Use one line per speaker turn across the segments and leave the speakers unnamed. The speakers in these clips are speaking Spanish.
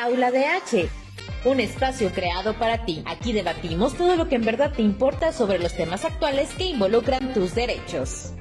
Aula de H, un espacio creado para ti. Aquí debatimos todo lo que en verdad te importa sobre los temas actuales que involucran tus derechos.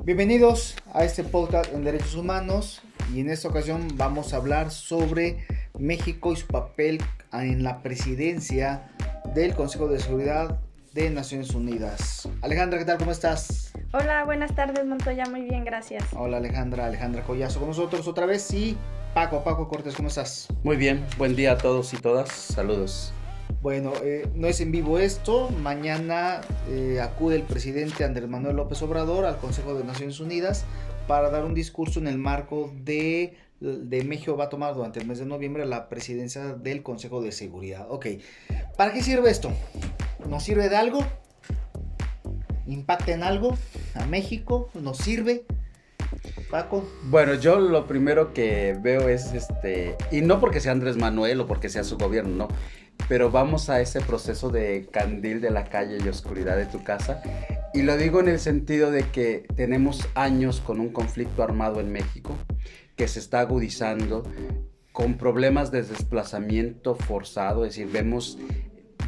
Bienvenidos a este podcast en derechos humanos y en esta ocasión vamos a hablar sobre México y su papel en la presidencia del Consejo de Seguridad de Naciones Unidas. Alejandra, ¿qué tal? ¿Cómo estás?
Hola, buenas tardes Montoya, muy bien, gracias.
Hola Alejandra, Alejandra Collazo con nosotros otra vez y Paco, Paco Cortés, ¿cómo estás?
Muy bien, buen día a todos y todas, saludos.
Bueno, eh, no es en vivo esto. Mañana eh, acude el presidente Andrés Manuel López Obrador al Consejo de Naciones Unidas para dar un discurso en el marco de, de México va a tomar durante el mes de noviembre la presidencia del Consejo de Seguridad. Ok, ¿para qué sirve esto? ¿Nos sirve de algo? ¿Impacta en algo? ¿A México? ¿Nos sirve? Paco.
Bueno, yo lo primero que veo es este, y no porque sea Andrés Manuel o porque sea su gobierno, no, pero vamos a ese proceso de candil de la calle y oscuridad de tu casa. Y lo digo en el sentido de que tenemos años con un conflicto armado en México que se está agudizando con problemas de desplazamiento forzado, es decir, vemos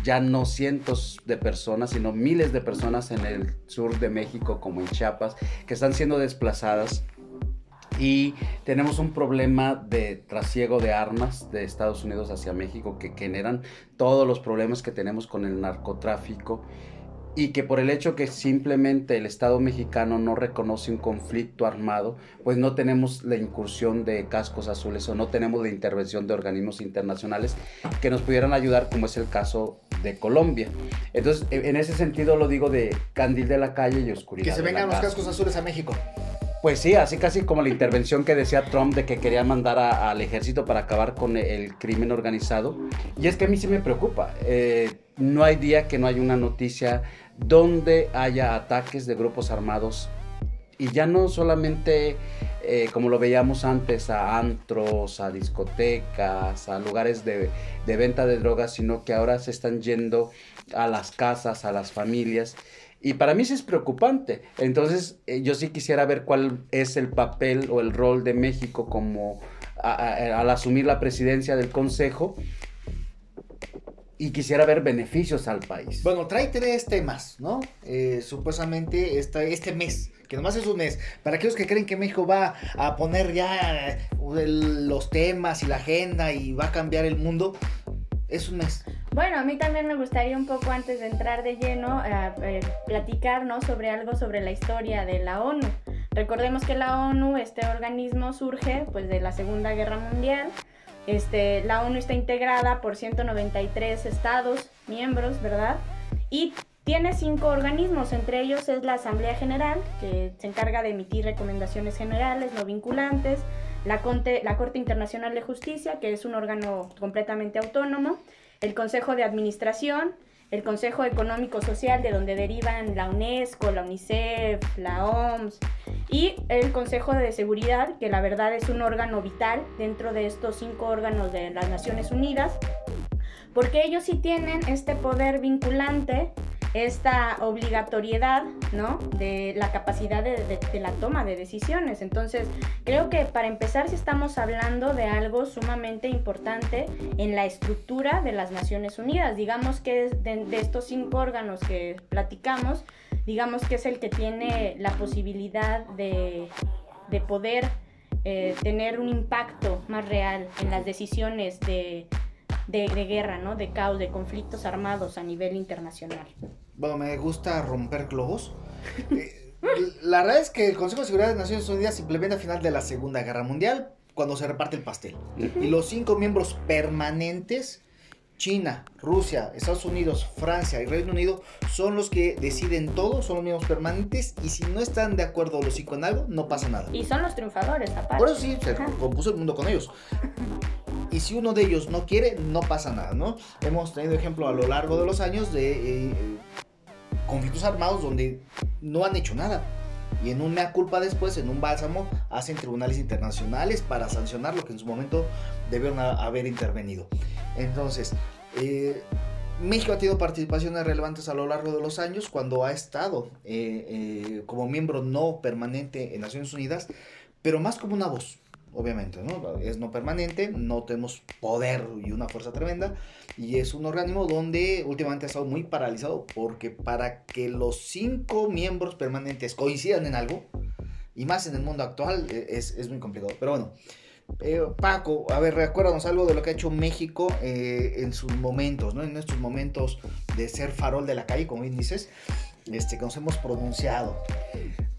ya no cientos de personas, sino miles de personas en el sur de México, como en Chiapas, que están siendo desplazadas. Y tenemos un problema de trasiego de armas de Estados Unidos hacia México que generan todos los problemas que tenemos con el narcotráfico y que por el hecho que simplemente el Estado mexicano no reconoce un conflicto armado, pues no tenemos la incursión de cascos azules o no tenemos la intervención de organismos internacionales que nos pudieran ayudar, como es el caso de Colombia. Entonces, en ese sentido lo digo de candil de la calle y oscuridad.
Que se vengan los cascos azules a México.
Pues sí, así casi como la intervención que decía Trump de que quería mandar al ejército para acabar con el crimen organizado. Y es que a mí sí me preocupa. Eh, no hay día que no haya una noticia donde haya ataques de grupos armados. Y ya no solamente eh, como lo veíamos antes a antros, a discotecas, a lugares de, venta de drogas, sino que ahora se están yendo a las casas, a las familias. Y para mí es preocupante. Entonces, eh, yo sí quisiera ver cuál es el papel o el rol de México como al asumir la presidencia del Consejo. Y quisiera ver beneficios al país.
Bueno, trae tres temas, ¿no? Eh, supuestamente este, este mes, que nomás es un mes. Para aquellos que creen que México va a poner ya eh, los temas y la agenda y va a cambiar el mundo, es un mes.
Bueno, a mí también me gustaría un poco antes de entrar de lleno eh, eh, platicar sobre algo sobre la historia de la ONU. Recordemos que la ONU, este organismo surge pues de la Segunda Guerra Mundial. Este, la ONU está integrada por 193 estados miembros, ¿verdad? Y tiene cinco organismos, entre ellos es la Asamblea General, que se encarga de emitir recomendaciones generales no vinculantes, la, la Corte Internacional de Justicia, que es un órgano completamente autónomo, el Consejo de Administración, el Consejo Económico Social, de donde derivan la UNESCO, la UNICEF, la OMS, y el Consejo de Seguridad, que la verdad es un órgano vital dentro de estos cinco órganos de las Naciones Unidas, porque ellos sí tienen este poder vinculante esta obligatoriedad, ¿no? De la capacidad de, la toma de decisiones. Entonces, creo que para empezar, si estamos hablando de algo sumamente importante en la estructura de las Naciones Unidas, digamos que de, de estos cinco órganos que platicamos, digamos que es el que tiene la posibilidad de, poder eh, tener un impacto más real en las decisiones de, de, guerra, ¿no? De caos, de conflictos armados a nivel internacional
bueno, me gusta romper globos. Eh, la verdad es que el Consejo de Seguridad de Naciones Unidas se implementa a final de la Segunda Guerra Mundial, cuando se reparte el pastel. Y los cinco miembros permanentes, China, Rusia, Estados Unidos, Francia y Reino Unido, son los que deciden todo, son los miembros permanentes, y si no están de acuerdo los cinco en algo, no pasa nada.
Y son los triunfadores, aparte.
Por eso sí, se compuso el mundo con ellos y si uno de ellos no quiere, no pasa nada, ¿no? Hemos tenido ejemplo a lo largo de los años de eh, conflictos armados donde no han hecho nada. Y en una culpa después, en un bálsamo, hacen tribunales internacionales para sancionar lo que en su momento debieron haber intervenido. Entonces, eh, México ha tenido participaciones relevantes a lo largo de los años cuando ha estado eh, eh, como miembro no permanente en Naciones Unidas, pero más como una voz, obviamente, ¿no? Es no permanente, no tenemos poder y una fuerza tremenda, y es un organismo donde últimamente ha estado muy paralizado, porque para que los cinco miembros permanentes coincidan en algo, y más en el mundo actual, e, es, es muy complicado. Pero bueno, eh, Paco, a ver, recuérdanos algo de lo que ha hecho México eh, en sus momentos, ¿no? En estos momentos de ser farol de la calle, como bien dices, este, que nos hemos pronunciado.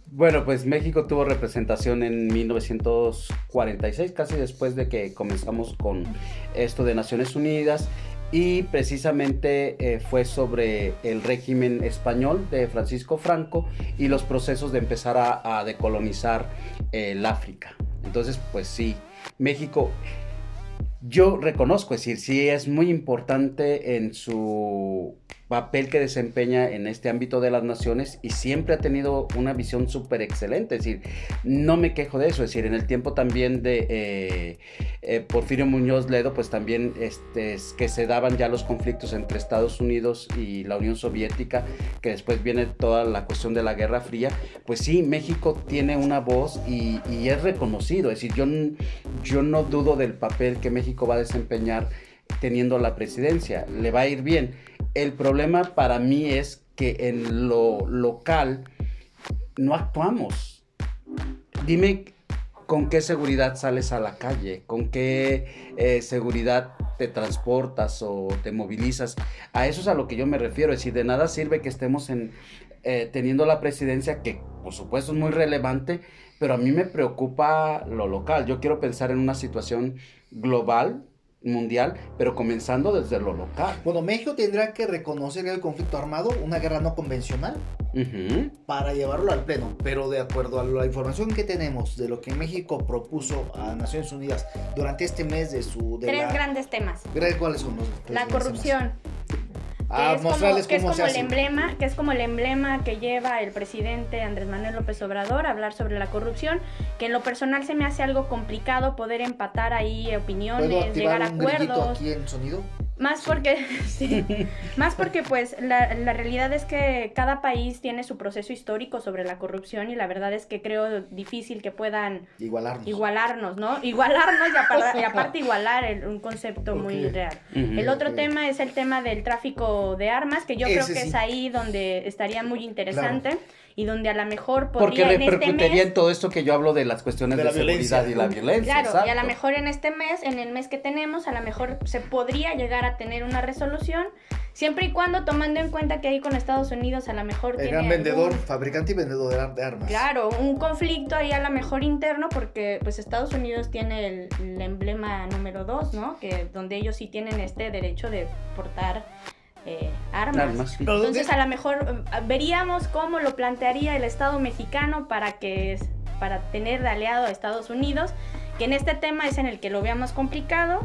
Bueno, pues México tuvo representación en 1946, casi después de que comenzamos con esto de Naciones Unidas. Y precisamente eh, fue sobre el régimen español de Francisco Franco y los procesos de empezar a, a decolonizar el África. Entonces, pues sí, México, yo reconozco, es decir, sí es muy importante en su papel que desempeña en este ámbito de las naciones y siempre ha tenido una visión súper excelente. Es decir, no me quejo de eso. Es decir, en el tiempo también de eh, eh, Porfirio Muñoz Ledo, pues también este, es que se daban ya los conflictos entre Estados Unidos y la Unión Soviética, que después viene toda la cuestión de la Guerra Fría. Pues sí, México tiene una voz y, y es reconocido. Es decir, yo, yo no dudo del papel que México va a desempeñar teniendo la presidencia. Le va a ir bien el problema para mí es que en lo local no actuamos. Dime con qué seguridad sales a la calle, con qué eh, seguridad te transportas o te movilizas. A eso es a lo que yo me refiero. Es decir, de nada sirve que estemos eh, teniendo la presidencia, que por supuesto es muy relevante, pero a mí me preocupa lo local. Yo quiero pensar en una situación global mundial, pero comenzando desde lo local.
Bueno, México tendrá que reconocer el conflicto armado, una guerra no convencional, para llevarlo al pleno. Pero de acuerdo a la información que tenemos de lo que México propuso a Naciones Unidas durante este mes de su...
Tres grandes temas.
¿Cuáles son los
La corrupción que es como, el emblema, que es como el emblema que lleva el presidente Andrés Manuel López Obrador a hablar sobre la corrupción, que en lo personal se me hace algo complicado poder empatar ahí opiniones, llegar a acuerdos.
aquí en sonido?
Más porque, sí, más porque pues la, la, realidad es que cada país tiene su proceso histórico sobre la corrupción y la verdad es que creo difícil que puedan
igualarnos,
igualarnos ¿no? Igualarnos y, aparte, igualar un concepto muy real. el otro tema es el tema del tráfico de armas, que yo creo que es ahí donde estaría muy interesante y donde a lo mejor
podría Porque este repercutiría en, todo esto que yo hablo de las cuestiones de, la seguridad y la violencia.
Claro, y a lo mejor en este mes, en el mes que tenemos, a lo mejor se podría llegar a tener una resolución, siempre y cuando tomando en cuenta que ahí con Estados Unidos a lo mejor
el gran vendedor, fabricante y vendedor de armas.
Claro, un conflicto ahí a lo mejor interno porque pues Estados Unidos tiene el, el emblema número dos, ¿no? Que donde ellos sí tienen este derecho de portar eh, armas. Entonces a lo mejor eh, veríamos cómo lo plantearía el Estado mexicano para que para tener de aliado a Estados Unidos, que en este tema es en el que lo veamos complicado.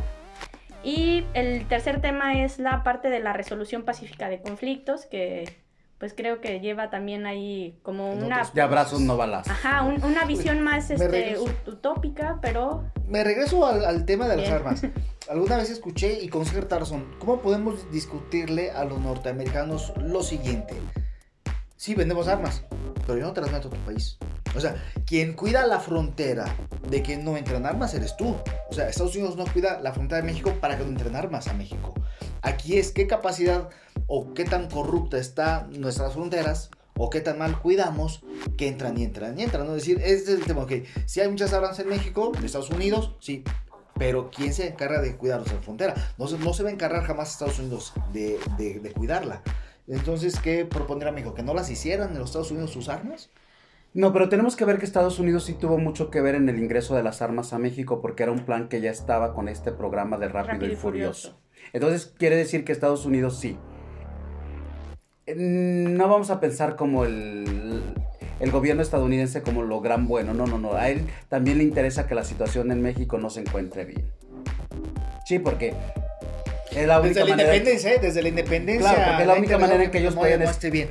Y el tercer tema es la parte de la resolución pacífica de conflictos, que pues creo que lleva también ahí como una...
De abrazos no balas.
Ajá, una visión más este, utópica, pero...
Me regreso al, tema de las armas. Alguna vez escuché y con cierta razón, ¿cómo podemos discutirle a los norteamericanos lo siguiente? Sí, vendemos armas, pero yo no te a tu país. O sea, quien cuida la frontera de que no entren armas eres tú. O sea, Estados Unidos no cuida la frontera de México para que no entren armas a México. Aquí es qué capacidad o qué tan corrupta están nuestras fronteras o qué tan mal cuidamos que entran y entran y entran. ¿no? Es decir, este es el tema, ok, si hay muchas armas en México, en Estados Unidos, sí, pero ¿quién se encarga de cuidar nuestra frontera? No, no se va a encargar jamás Estados Unidos de, de, cuidarla. Entonces, ¿qué propondría México? ¿Que no las hicieran en los Estados Unidos sus armas?
No, pero tenemos que ver que Estados Unidos sí tuvo mucho que ver en el ingreso de las armas a México porque era un plan que ya estaba con este programa de Rápido, y, Furioso. Entonces quiere decir que Estados Unidos sí. No vamos a pensar como el, el gobierno estadounidense como lo gran bueno. No, no, no. A él también le interesa que la situación en México no se encuentre bien. Sí, porque
es la única desde la independencia, ¿eh? desde la independencia.
Claro, porque es la única manera en que ellos pueden
esté bien.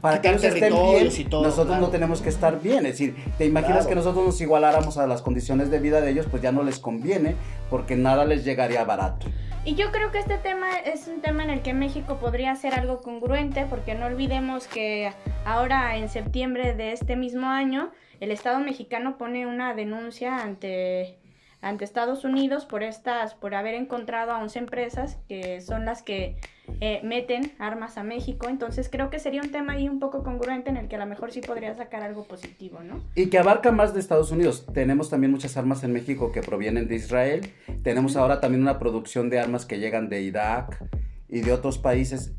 para que ellos estén bien,
territorios y todo,
nosotros
claro.
no tenemos que estar bien. Es decir, te imaginas
Claro.
que nosotros nos igualáramos a las condiciones de vida de ellos, pues ya no les conviene, porque nada les llegaría barato.
Y yo creo que este tema es un tema en el que México podría hacer algo congruente, porque no olvidemos que ahora en septiembre de este mismo año, el Estado mexicano pone una denuncia ante, ante Estados Unidos por estas, por haber encontrado a 11 empresas que son las que eh, meten armas a México. Entonces creo que sería un tema ahí un poco congruente en el que a lo mejor sí podría sacar algo positivo, ¿no?
Y que abarca más de Estados Unidos. Tenemos también muchas armas en México que provienen de Israel. Tenemos ahora también una producción de armas que llegan de Irak y de otros países.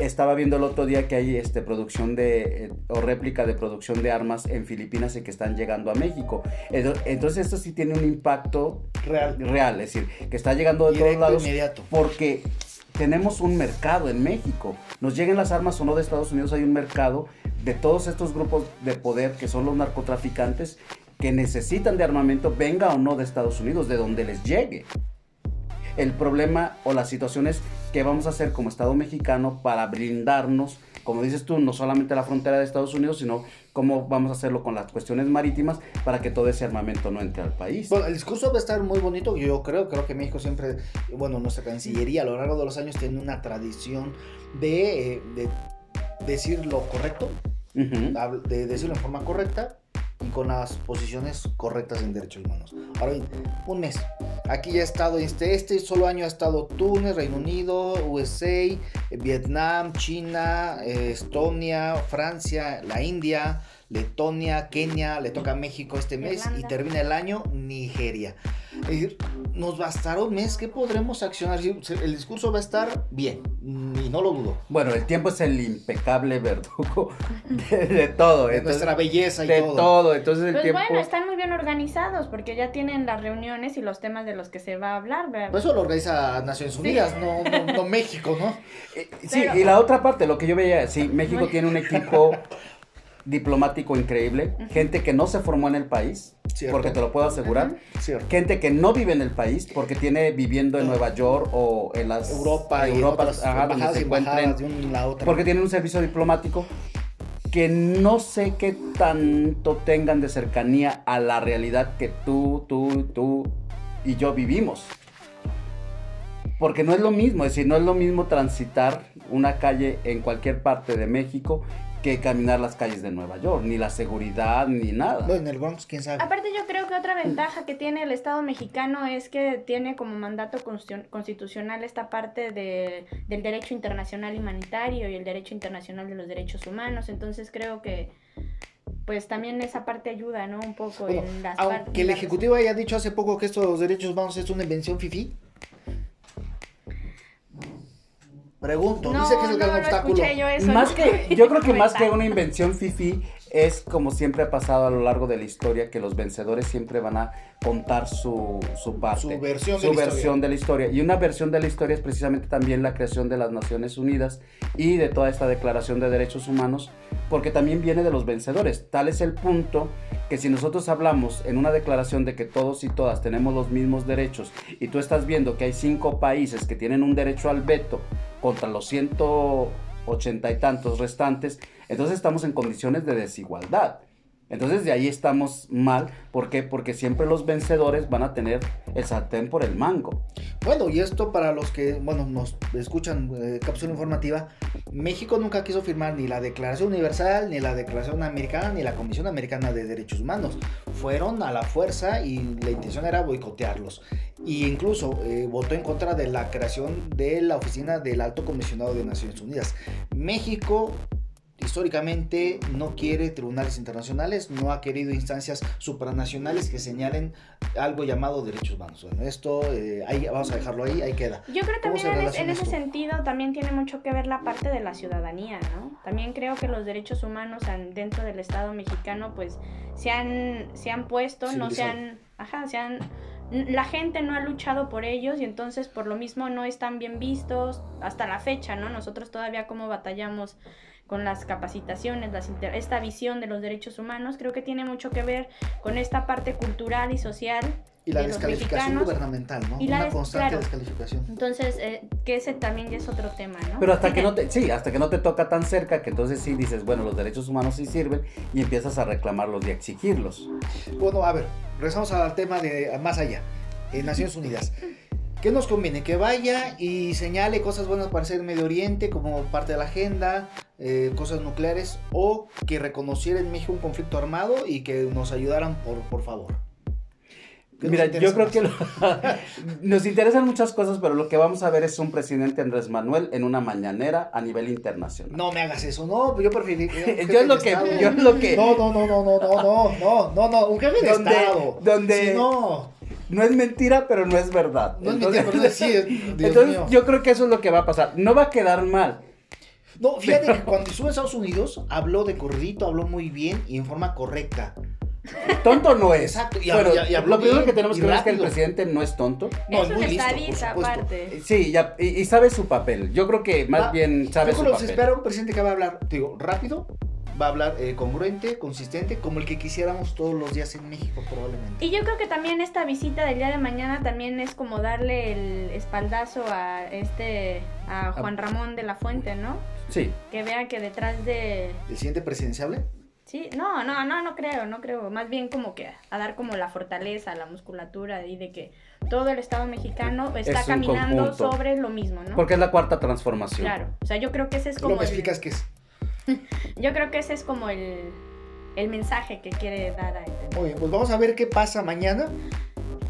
Estaba viendo el otro día que hay este, producción de, eh, o réplica de producción de armas en Filipinas y que están llegando a México. Ento- Entonces esto sí tiene un impacto
Real.
real, es decir, que está llegando de
Directo,
todos lados
inmediato.
porque tenemos un mercado en México. Nos lleguen las armas o no de Estados Unidos, hay un mercado de todos estos grupos de poder que son los narcotraficantes que necesitan de armamento, venga o no de Estados Unidos, de donde les llegue. El problema o la situación es qué vamos a hacer como Estado mexicano para brindarnos, como dices tú, no solamente la frontera de Estados Unidos, sino cómo vamos a hacerlo con las cuestiones marítimas para que todo ese armamento no entre al país.
Bueno, el discurso va a estar muy bonito, yo creo, creo que México siempre, bueno, nuestra Cancillería a lo largo de los años tiene una tradición de, eh, de decir lo correcto,
Ujú.
hab- de decirlo en forma correcta y con las posiciones correctas en derechos humanos. Ahora bien, un mes. Aquí ya ha estado, este, este solo año ha estado Túnez, Reino Unido, USA, Vietnam, China, eh, Estonia, Francia, la India, Letonia, Kenia, le toca a México este mes y termina el año Nigeria. Nos bastará un mes que podremos accionar. El discurso va a estar bien y no lo dudo.
Bueno, el tiempo es el impecable verdugo de, de todo.
De
entonces-
nuestra belleza y
de
todo.
todo. Entonces el
Pues
tiempo.
bueno, están muy bien organizados porque ya tienen las reuniones y los temas de los que se va a hablar. ¿verdad?
Pues eso lo organiza Naciones Unidas, no, no, no México, ¿no?
Eh, Sí,
Pero-
y la otra parte, lo que yo veía, sí, México tiene un equipo diplomático increíble, gente que no se formó en el país,
Cierto.
porque te lo puedo asegurar, gente que no vive en el país, porque tiene viviendo en Nueva York o en las
Europa y
Europa,
otras
ajá, donde se
y
encuentren,
de a otra.
porque tienen un servicio diplomático que no sé qué tanto tengan de cercanía a la realidad que tú, tú, tú y yo vivimos. Porque no es lo mismo, es decir, no es lo mismo transitar una calle en cualquier parte de México que caminar las calles de Nueva York, ni la seguridad, ni nada.
Bueno, en el Bronx, quién sabe.
Aparte yo creo que otra ventaja que tiene el Estado mexicano es que tiene como mandato constitu- constitucional esta parte de- del derecho internacional humanitario y el derecho internacional de los derechos humanos. Entonces creo que pues también esa parte ayuda, ¿no? Un poco
Bueno,
en las
aunque el Ejecutivo haya dicho hace poco que esto de los derechos humanos es una invención fifi. Pregunto,
No,
dice que es el
no,
gran
no
obstáculo.
escuché yo eso.
Más
¿no?
que, yo creo que más que una invención fifi es como siempre ha pasado a lo largo de la historia que los vencedores siempre van a contar su, su parte,
Su versión de
su
la historia.
versión de la historia. Y una versión de la historia es precisamente también la creación de las Naciones Unidas y de toda esta Declaración de Derechos Humanos, porque también viene de los vencedores. Tal es el punto que si nosotros hablamos en una declaración de que todos y todas tenemos los mismos derechos y tú estás viendo que hay cinco países que tienen un derecho al veto contra los 180 y tantos restantes, entonces estamos en condiciones de desigualdad. Entonces de ahí estamos mal. ¿Por qué? Porque siempre los vencedores van a tener el sartén por el mango.
Bueno, y esto para los que, bueno, nos escuchan eh, cápsula informativa, México nunca quiso firmar ni la Declaración Universal, ni la Declaración Americana, ni la Comisión Americana de Derechos Humanos. Fueron a la fuerza y la intención era boicotearlos. Y incluso eh, votó en contra de la creación de la oficina del Alto Comisionado de Naciones Unidas. México históricamente no quiere tribunales internacionales, no ha querido instancias supranacionales que señalen algo llamado derechos humanos. Bueno, esto eh, ahí, vamos a dejarlo ahí, ahí queda.
Yo creo
¿Cómo se
también en, es- en ese sentido también tiene mucho que ver la parte de la ciudadanía, ¿no? También creo que los derechos humanos an- dentro del Estado mexicano pues se han, se han puesto, no se han, ajá, se han, la gente no ha luchado por ellos y entonces por lo mismo no están bien vistos hasta la fecha, ¿no? Nosotros todavía como batallamos con las capacitaciones, las inter- esta visión de los derechos humanos, creo que tiene mucho que ver con esta parte cultural y social
Y la
de
descalificación gubernamental, ¿no?
Y la
Una
des-
constante
claro.
descalificación.
Entonces, eh, que ese también ya es otro tema, ¿no?
Pero hasta que no te, sí, hasta que no te toca tan cerca, que entonces sí dices, bueno, los derechos humanos sí sirven y empiezas a reclamarlos y a exigirlos.
Bueno, a ver, regresamos al tema de más allá, en Naciones Unidas. ¿Qué nos conviene? Que vaya y señale cosas buenas para hacer en Medio Oriente como parte de la agenda, eh, cosas nucleares, o que reconociera en México un conflicto armado y que nos ayudaran por, por favor. ¿Qué nos
Mira, yo creo que lo- nos interesan muchas cosas, pero lo que vamos a ver es un presidente Andrés Manuel en una mañanera a nivel internacional.
No me hagas eso, no, yo jefe
yo es lo que, yo es lo que,
No, no, no, no, no, no, no, no, no, no, un jefe de
Donde-
Estado.
donde-
no,
no es mentira, pero no es verdad.
no es
Entonces-
mentira, pero no es- sí, es- Dios
Entonces,
mío.
yo creo que eso es lo que va a pasar. No va a quedar mal.
No, fíjate que cuando estuvo en Estados Unidos habló de corridito, habló muy bien y en forma correcta.
Tonto no es.
Exacto, y
Bueno,
hab- y habló
lo primero
bien
que tenemos
y
que ver es que el presidente no es tonto.
No,
es
es muy listo,
aparte.
Sí, ya, y, y sabe su papel. Yo creo que más
Va-
bien sabe
Yo
su
creo que se
papel.
espera un presidente que va a hablar, digo, rápido, va a hablar eh, congruente, consistente, como el que quisiéramos todos los días en México probablemente.
Y yo creo que también esta visita del día de mañana también es como darle el espaldazo a este a Juan Ramón de la Fuente, ¿no?
Sí.
Que vean que detrás de
¿El siguiente presidenciable?
Sí, no, no, no, no creo, no creo. Más bien como que a dar como la fortaleza, la musculatura y de que todo el Estado mexicano está caminando
conjunto.
sobre lo mismo, ¿no?
Porque es la cuarta transformación.
Claro, o sea, yo creo que ese es
Lo
como
que
el,
explicas que es.
yo creo que ese es como el, el mensaje que quiere dar a entender.
Muy bien, pues vamos a ver qué pasa mañana.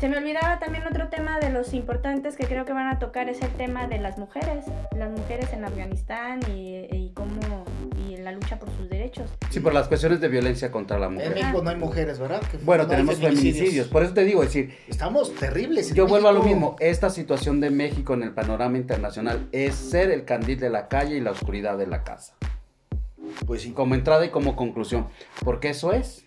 Se me olvidaba también otro tema de los importantes que creo que van a tocar es el tema de las mujeres, las mujeres en Afganistán y, y cómo y la lucha por sus derechos.
Sí, por las cuestiones de violencia contra la
En
mujer.
México no hay mujeres, ¿verdad? Que-
Bueno,
no
tenemos feminicidios. Por eso te digo, es decir,
Estamos terribles. en
yo vuelvo a lo
México.
mismo. Esta situación de México en el panorama internacional es ser el candil de la calle y la oscuridad de la casa.
Pues sí.
Como entrada y como conclusión. Porque eso es.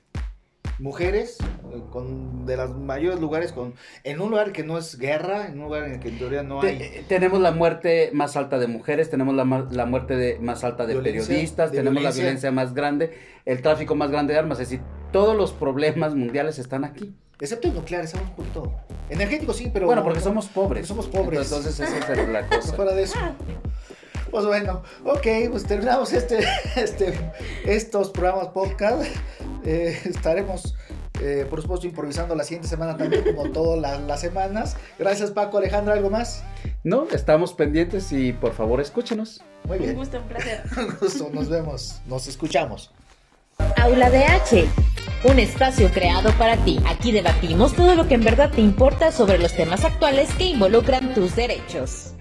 Mujeres eh, con de los mayores lugares con en un lugar que no es guerra, en un lugar en el que en teoría no hay
eh, tenemos la muerte más alta de mujeres, tenemos la, la muerte de, más alta de
Violencia,
periodistas,
de
tenemos
violencia.
la violencia más grande, el tráfico más grande de armas. Es decir, todos los problemas mundiales están aquí.
excepto el nuclear, estamos un poquito energético sí, pero
bueno,
no-
porque somos pobres.
porque somos pobres.
Entonces, esa es la cosa.
fuera de eso. Pues bueno, ok, pues terminamos este, este, estos programas podcast. Eh, estaremos, eh, por supuesto, improvisando la siguiente semana también, como todas las, las semanas. Gracias, Paco, Alejandra, ¿algo más?
No, estamos pendientes y por favor escúchenos.
Muy
Un
bien,
gusto, un placer.
un gusto, nos vemos, nos escuchamos.
Aula de H, un espacio creado para ti. Aquí debatimos todo lo que en verdad te importa sobre los temas actuales que involucran tus derechos.